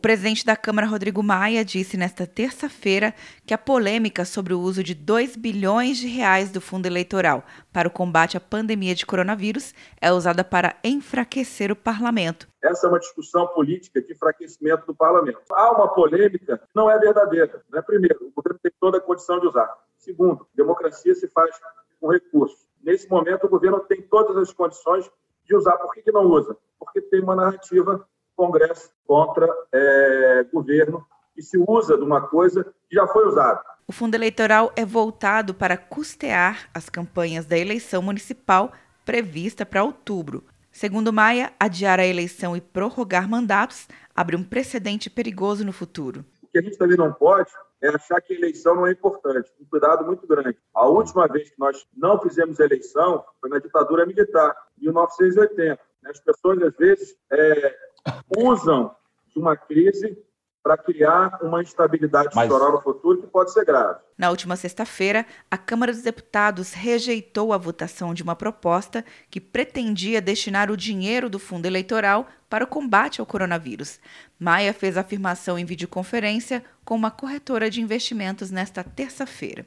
presidente da Câmara, Rodrigo Maia, disse nesta terça-feira que a polêmica sobre o uso de 2 bilhões de reais do fundo eleitoral para o combate à pandemia de coronavírus é usada para enfraquecer o parlamento. Essa é uma discussão política de enfraquecimento do parlamento. Há uma polêmica que não é verdadeira. Né? Primeiro, o governo tem toda a condição de usar. Segundo, democracia se faz com recursos. Nesse momento, o governo tem todas as condições de usar. Por que, que não usa? Porque tem uma narrativa Congresso contra é, governo que se usa de uma coisa que já foi usada. O fundo eleitoral é voltado para custear as campanhas da eleição municipal prevista para outubro. Segundo Maia, adiar a eleição e prorrogar mandatos abre um precedente perigoso no futuro. O que a gente também não pode é achar que a eleição não é importante. Um cuidado muito grande. A última vez que nós não fizemos eleição foi na ditadura militar, em 1980. As pessoas, às vezes, é, usam de uma crise para criar uma instabilidade Mas... no futuro que pode ser grave. Na última sexta-feira, a Câmara dos Deputados rejeitou a votação de uma proposta que pretendia destinar o dinheiro do fundo eleitoral para o combate ao coronavírus. Maia fez a afirmação em videoconferência com uma corretora de investimentos nesta terça-feira.